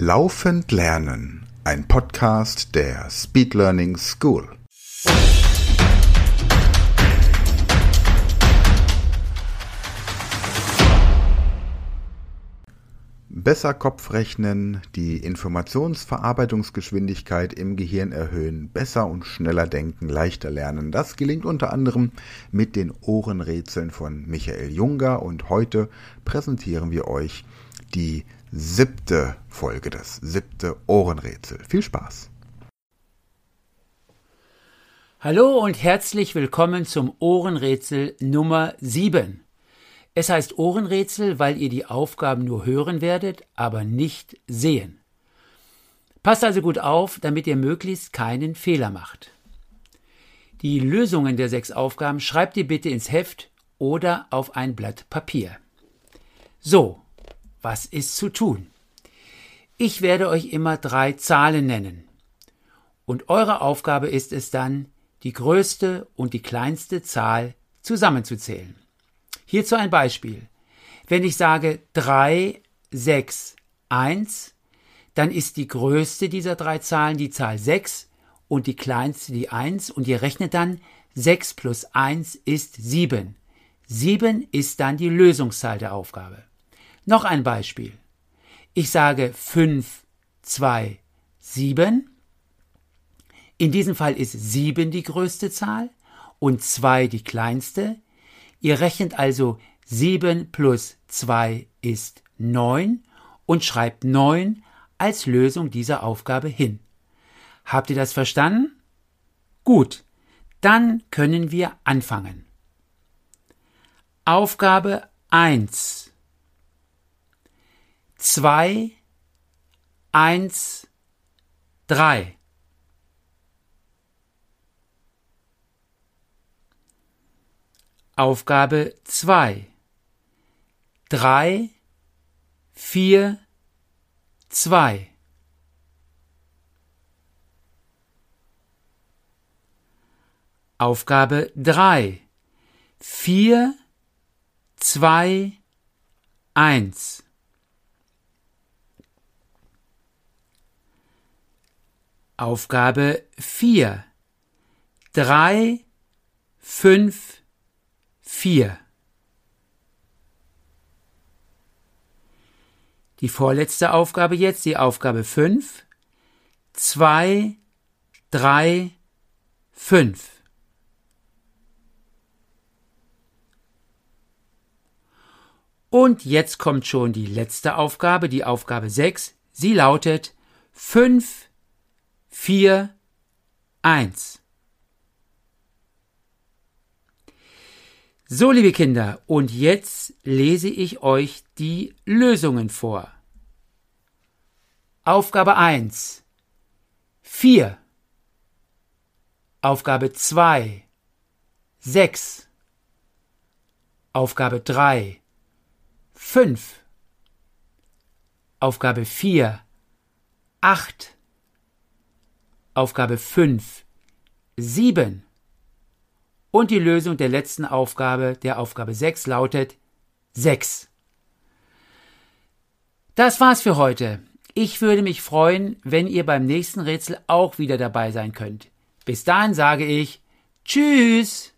Laufend Lernen, ein Podcast der Speed Learning School. Besser Kopfrechnen, die Informationsverarbeitungsgeschwindigkeit im Gehirn erhöhen, besser und schneller denken, leichter lernen. Das gelingt unter anderem mit den Ohrenrätseln von Michael Junger und heute präsentieren wir euch die siebte Folge, das siebte Ohrenrätsel. Viel Spaß! Hallo und herzlich willkommen zum Ohrenrätsel Nummer 7. Es heißt Ohrenrätsel, weil ihr die Aufgaben nur hören werdet, aber nicht sehen. Passt also gut auf, damit ihr möglichst keinen Fehler macht. Die Lösungen der sechs Aufgaben schreibt ihr bitte ins Heft oder auf ein Blatt Papier. So, was ist zu tun? Ich werde euch immer drei Zahlen nennen. Und eure Aufgabe ist es dann, die größte und die kleinste Zahl zusammenzuzählen. Hierzu ein Beispiel. Wenn ich sage 3, 6, 1, dann ist die größte dieser drei Zahlen die Zahl 6 und die kleinste die 1 und ihr rechnet dann 6 plus 1 ist 7. 7 ist dann die Lösungszahl der Aufgabe. Noch ein Beispiel. Ich sage 5, 2, 7. In diesem Fall ist 7 die größte Zahl und 2 die kleinste. Ihr rechnet also 7 plus 2 ist 9 und schreibt 9 als Lösung dieser Aufgabe hin. Habt ihr das verstanden? Gut, dann können wir anfangen. Aufgabe 1 zwei, eins, drei. Aufgabe zwei, drei, vier, zwei. Aufgabe drei, vier, zwei, eins. Aufgabe 4. 3, 5, 4. Die vorletzte Aufgabe jetzt, die Aufgabe 5. 2, 3, 5. Und jetzt kommt schon die letzte Aufgabe, die Aufgabe 6. Sie lautet 5, 4, 1. So, liebe Kinder, und jetzt lese ich euch die Lösungen vor. Aufgabe 1. 4. Aufgabe 2. 6. Aufgabe 3. 5. Aufgabe 4. 8. Aufgabe 5, 7. Und die Lösung der letzten Aufgabe, der Aufgabe 6, lautet 6. Das war's für heute. Ich würde mich freuen, wenn ihr beim nächsten Rätsel auch wieder dabei sein könnt. Bis dahin sage ich Tschüss!